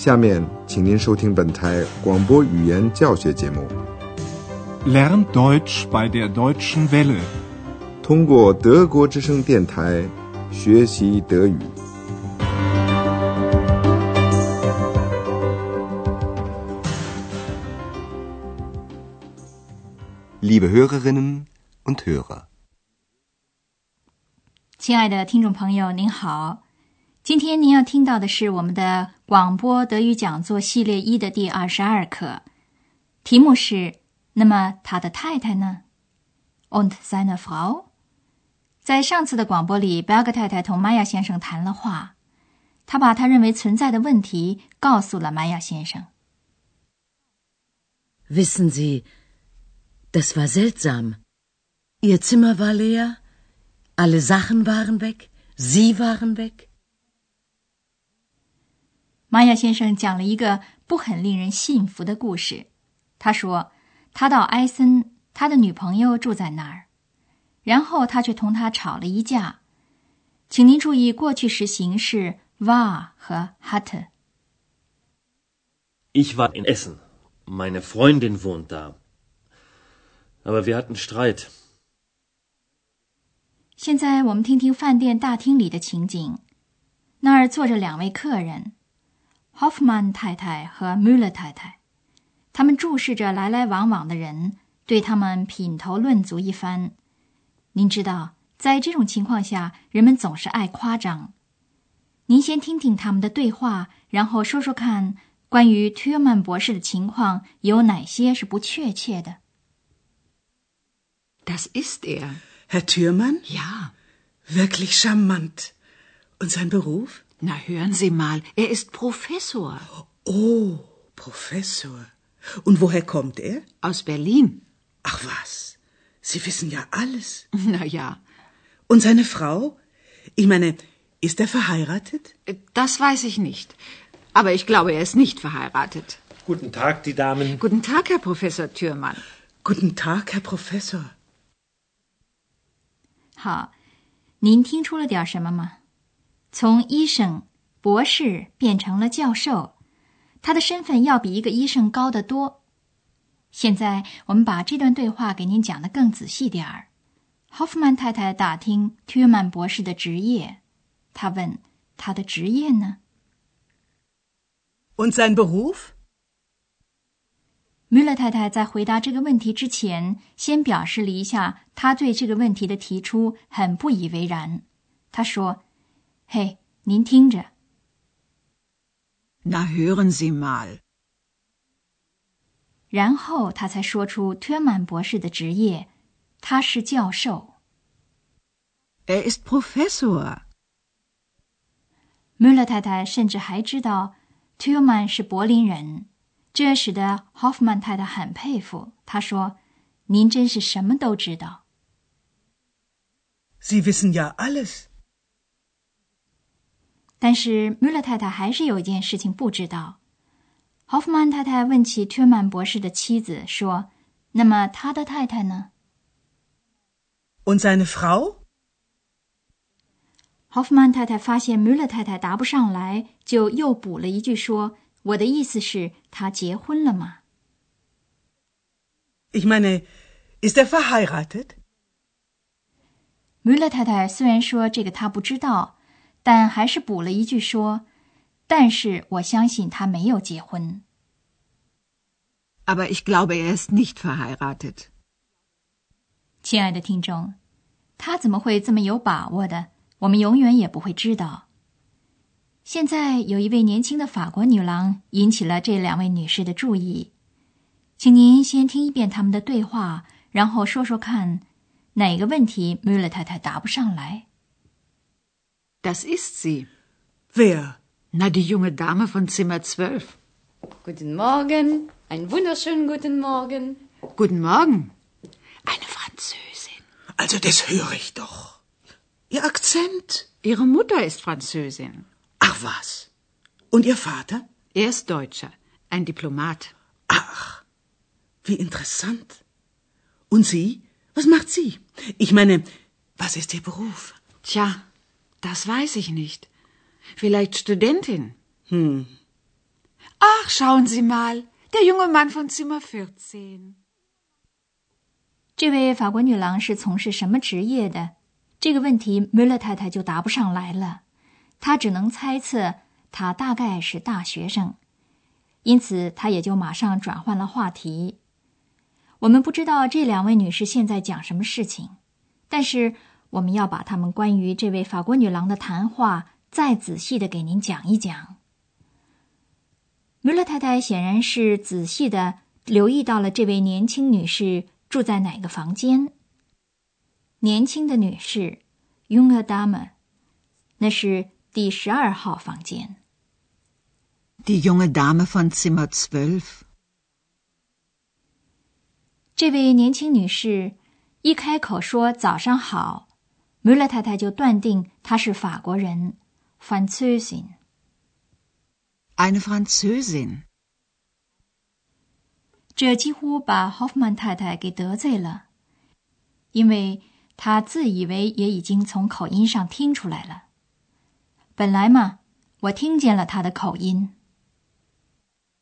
下面，请您收听本台广播语言教学节目。Lern Deutsch bei der Deutschen Welle，通过德国之声电台学习德语。Liebe Hörerinnen und Hörer，亲爱的听众朋友，您好。今天您要听到的是我们的广播德语讲座系列一的第二十二课，题目是“那么他的太太呢 ”？Und seine Frau。在上次的广播里，贝格太太同玛雅先生谈了话，他把他认为存在的问题告诉了玛雅先生。Wissen Sie, das war seltsam. Ihr Zimmer war leer, alle Sachen waren weg, Sie waren weg. 玛雅先生讲了一个不很令人信服的故事。他说，他到埃森，他的女朋友住在那儿，然后他却同他吵了一架。请您注意过去时形式 war 和 hatte。Ich war in Essen. Meine Freundin wohnt da. Aber wir hatten Streit. 现在我们听听饭店大厅里的情景。那儿坐着两位客人。Hoffman 太太和 Müller 太太，他们注视着来来往往的人，对他们品头论足一番。您知道，在这种情况下，人们总是爱夸张。您先听听他们的对话，然后说说看，关于 t 曼 m 博士的情况有哪些是不确切的？Das ist er, Herr Thürmann. Ja, wirklich charmant. Und sein Beruf? Na, hören Sie mal, er ist Professor. Oh, Professor. Und woher kommt er? Aus Berlin. Ach was, Sie wissen ja alles. Na ja. Und seine Frau? Ich meine, ist er verheiratet? Das weiß ich nicht. Aber ich glaube, er ist nicht verheiratet. Guten Tag, die Damen. Guten Tag, Herr Professor Thürmann. Guten Tag, Herr Professor. 好，您听出了点什么吗？ 从医生、博士变成了教授，他的身份要比一个医生高得多。现在我们把这段对话给您讲的更仔细点儿。霍夫曼太太打听特曼博士的职业，他问他的职业呢？Und sein Beruf？米勒太太在回答这个问题之前，先表示了一下他对这个问题的提出很不以为然。他说。嘿，您听着。Na hören Sie mal。然后他才说出特曼博士的职业，他是教授。Er ist Professor。穆勒太太甚至还知道特曼是柏林人，这使得 Hoffman 太太很佩服。他说：“您真是什么都知道。” Sie wissen ja alles。但是穆勒太太还是有一件事情不知道。霍夫曼太太问起特曼博士的妻子说：“那么他的太太呢？”Und seine Frau？霍夫曼太太发现穆勒太太答不上来，就又补了一句说：“我的意思是，他结婚了吗？”Ich meine, ist er verheiratet？穆勒太太虽然说这个她不知道。但还是补了一句说：“但是我相信他没有结婚。” Aber ich glaube, er ist nicht verheiratet。亲爱的听众，他怎么会这么有把握的？我们永远也不会知道。现在有一位年轻的法国女郎引起了这两位女士的注意，请您先听一遍他们的对话，然后说说看，哪个问题穆勒太太答不上来。Das ist sie. Wer? Na, die junge Dame von Zimmer 12. Guten Morgen. Einen wunderschönen guten Morgen. Guten Morgen. Eine Französin. Also das höre ich doch. Ihr Akzent. Ihre Mutter ist Französin. Ach was. Und Ihr Vater? Er ist Deutscher. Ein Diplomat. Ach, wie interessant. Und Sie? Was macht sie? Ich meine, was ist Ihr Beruf? Tja, das weiß ich nicht. Vielleicht Studentin. Hm. Ach, schauen Sie mal, der junge Mann von Zimmer 14. 这位法国女郎是从事什么职业的？这个问题，梅勒太太就答不上来了。她只能猜测，她大概是大学生，因此她也就马上转换了话题。我们不知道这两位女士现在讲什么事情，但是我们要把他们关于这位法国女郎的谈话再仔细的给您讲一讲。梅勒太太显然是仔细的留意到了这位年轻女士。住在哪个房间？年轻的女士，junge Dame，那是第十二号房间。Die junge Dame von Zimmer zwölf。这位年轻女士一开口说“早上好”，梅勒太太就断定他是法国人，Französin。Eine Französin。这几乎把 Hoffman 太太给得罪了，因为他自以为也已经从口音上听出来了。本来嘛，我听见了他的口音。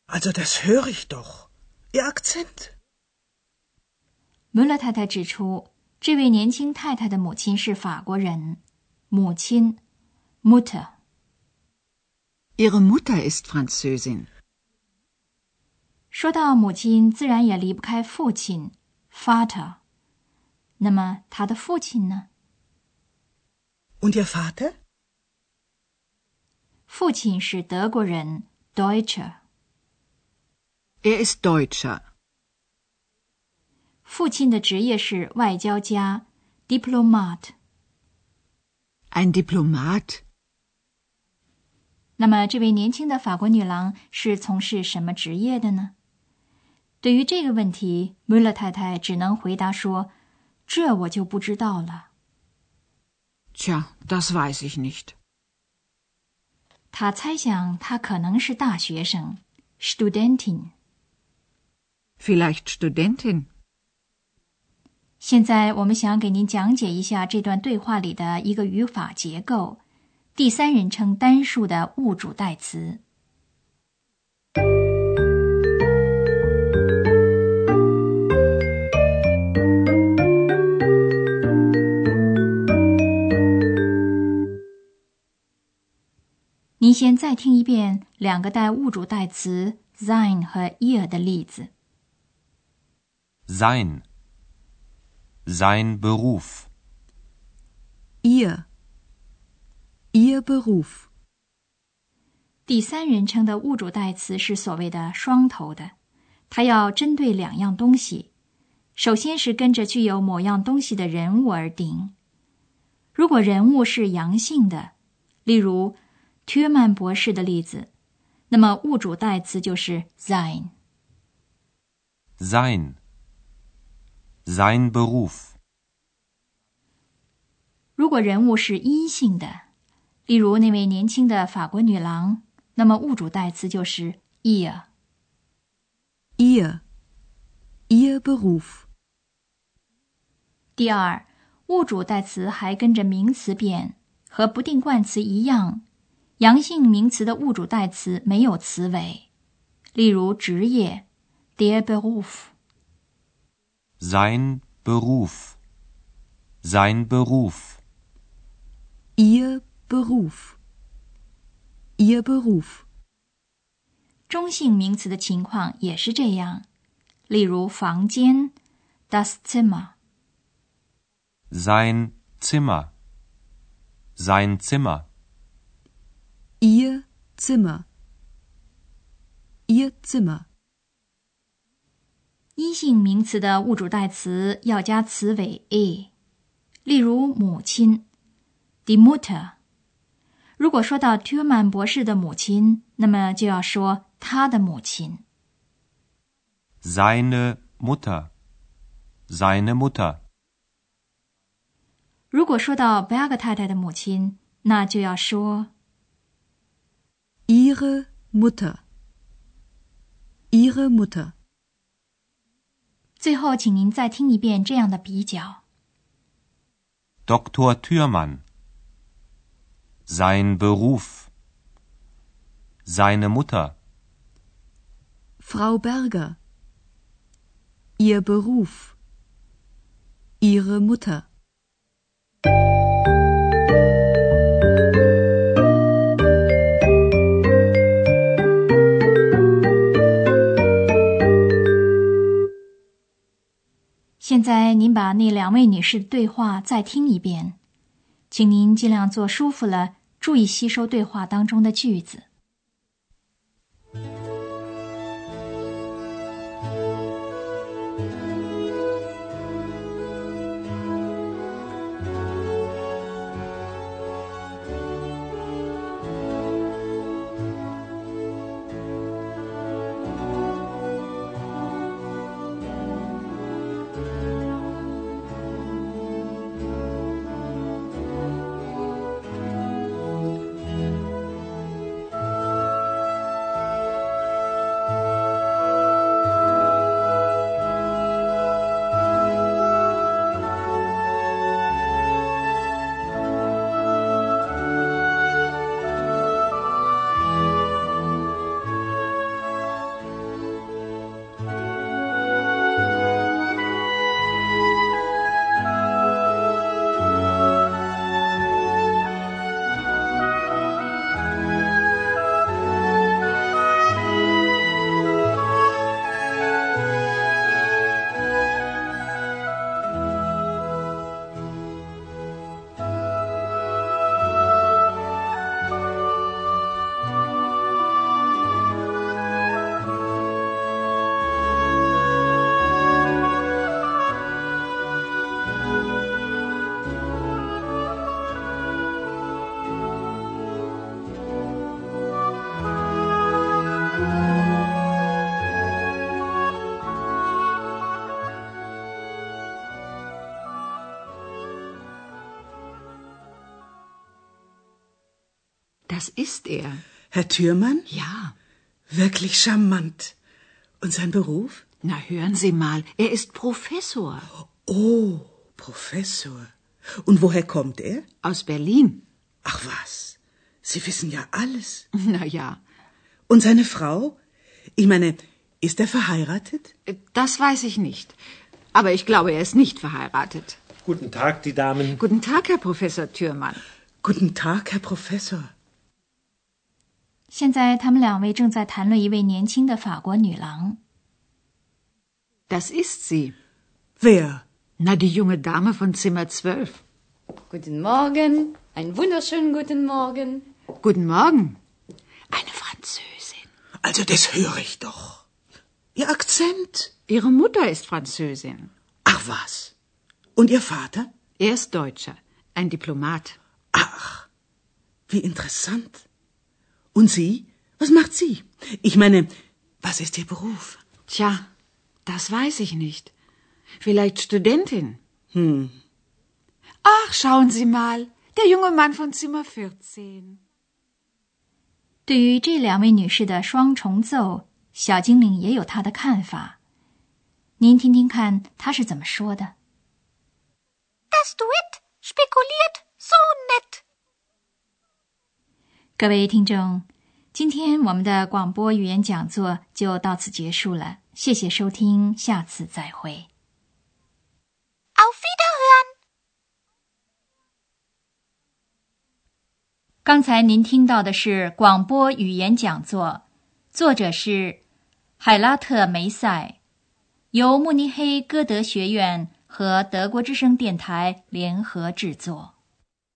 Also das höre ich doch, ihr Akzent。穆勒太太指出，这位年轻太太的母亲是法国人，母亲 Mutter。Ihre Mutter ist Französin。说到母亲，自然也离不开父亲，Vater。那么他的父亲呢？Und ihr Vater？父亲是德国人，Deutscher。Er ist Deutscher。父亲的职业是外交家，Diplomat。Ein Diplomat。那么这位年轻的法国女郎是从事什么职业的呢？对于这个问题，穆勒太太只能回答说：“这我就不知道了。” Tja, das weiß ich nicht。他猜想她可能是大学生，Studentin。Vielleicht Studentin。现在我们想给您讲解一下这段对话里的一个语法结构：第三人称单数的物主代词。您先再听一遍两个带物主代词 sein 和 “ear” 的例子。sein, sein Beruf, ihr, ihr Beruf。第三人称的物主代词是所谓的双头的，它要针对两样东西，首先是跟着具有某样东西的人物而定。如果人物是阳性的，例如。屈曼博士的例子，那么物主代词就是 sein。sein sein Beruf。如果人物是阴性的，例如那位年轻的法国女郎，那么物主代词就是 ihr。ihr ihr Beruf。第二，物主代词还跟着名词变，和不定冠词一样。阳性名词的物主代词没有词尾，例如职业，der Beruf。sein Beruf, sein Beruf。ihr Beruf, ihr Beruf。中性名词的情况也是这样，例如房间，das Zimmer。sein Zimmer, sein Zimmer。Ihr Zimmer, Ihr Zimmer。 阴性名词的物主代词要加词尾 a，例如母亲，die Mutter。如果说到 Tuman 博士的母亲，那么就要说他的母亲，seine Mutter, seine Mutter。如果说到 Berg 太太的母亲，那就要说。Ihre Mutter, Ihre Mutter。最后，请您再听一遍这样的比较：Dr. Thürmann, sein Beruf, seine Mutter, Frau Berger. Ihr Beruf. Ihre Mutter. 把那两位女士的对话再听一遍，请您尽量坐舒服了，注意吸收对话当中的句子。Das ist er. Herr Thürmann? Ja. Wirklich charmant. Und sein Beruf? Na, hören Sie mal, er ist Professor. Oh, Professor. Und woher kommt er? Aus Berlin. Ach was, Sie wissen ja alles. Na ja. Und seine Frau? Ich meine, ist er verheiratet? Das weiß ich nicht. Aber ich glaube, er ist nicht verheiratet. Guten Tag, die Damen. Guten Tag, Herr Professor Thürmann. Guten Tag, Herr Professor. 现在他们两位正在谈论一位年轻的法国女郎。 Das ist sie. Wer? Na, die junge Dame von Zimmer 12. Guten Morgen. Einen wunderschönen guten Morgen. Guten Morgen. Eine Französin. Also das höre ich doch. Ihr Akzent. Ihre Mutter ist Französin. Ach was. Und Ihr Vater? Er ist Deutscher. Ein Diplomat. Ach, wie interessant. Und Sie? Was macht sie? Ich meine, was ist Ihr Beruf? Tja, das weiß ich nicht. Vielleicht Studentin. Hm. Ach, schauen Sie mal. Der junge Mann von Zimmer 14. 对于这两位女士的双重奏，小精灵也有她的看法。您听听看，她是怎么说的。 Das Duett spekuliert so nett. 各位听众，今天我们的广播语言讲座就到此结束了，谢谢收听，下次再会。Auf Wiederhören. 刚才您听到的是广播语言讲座，作者是海拉特梅塞，由慕尼黑歌德学院和德国之声电台联合制作。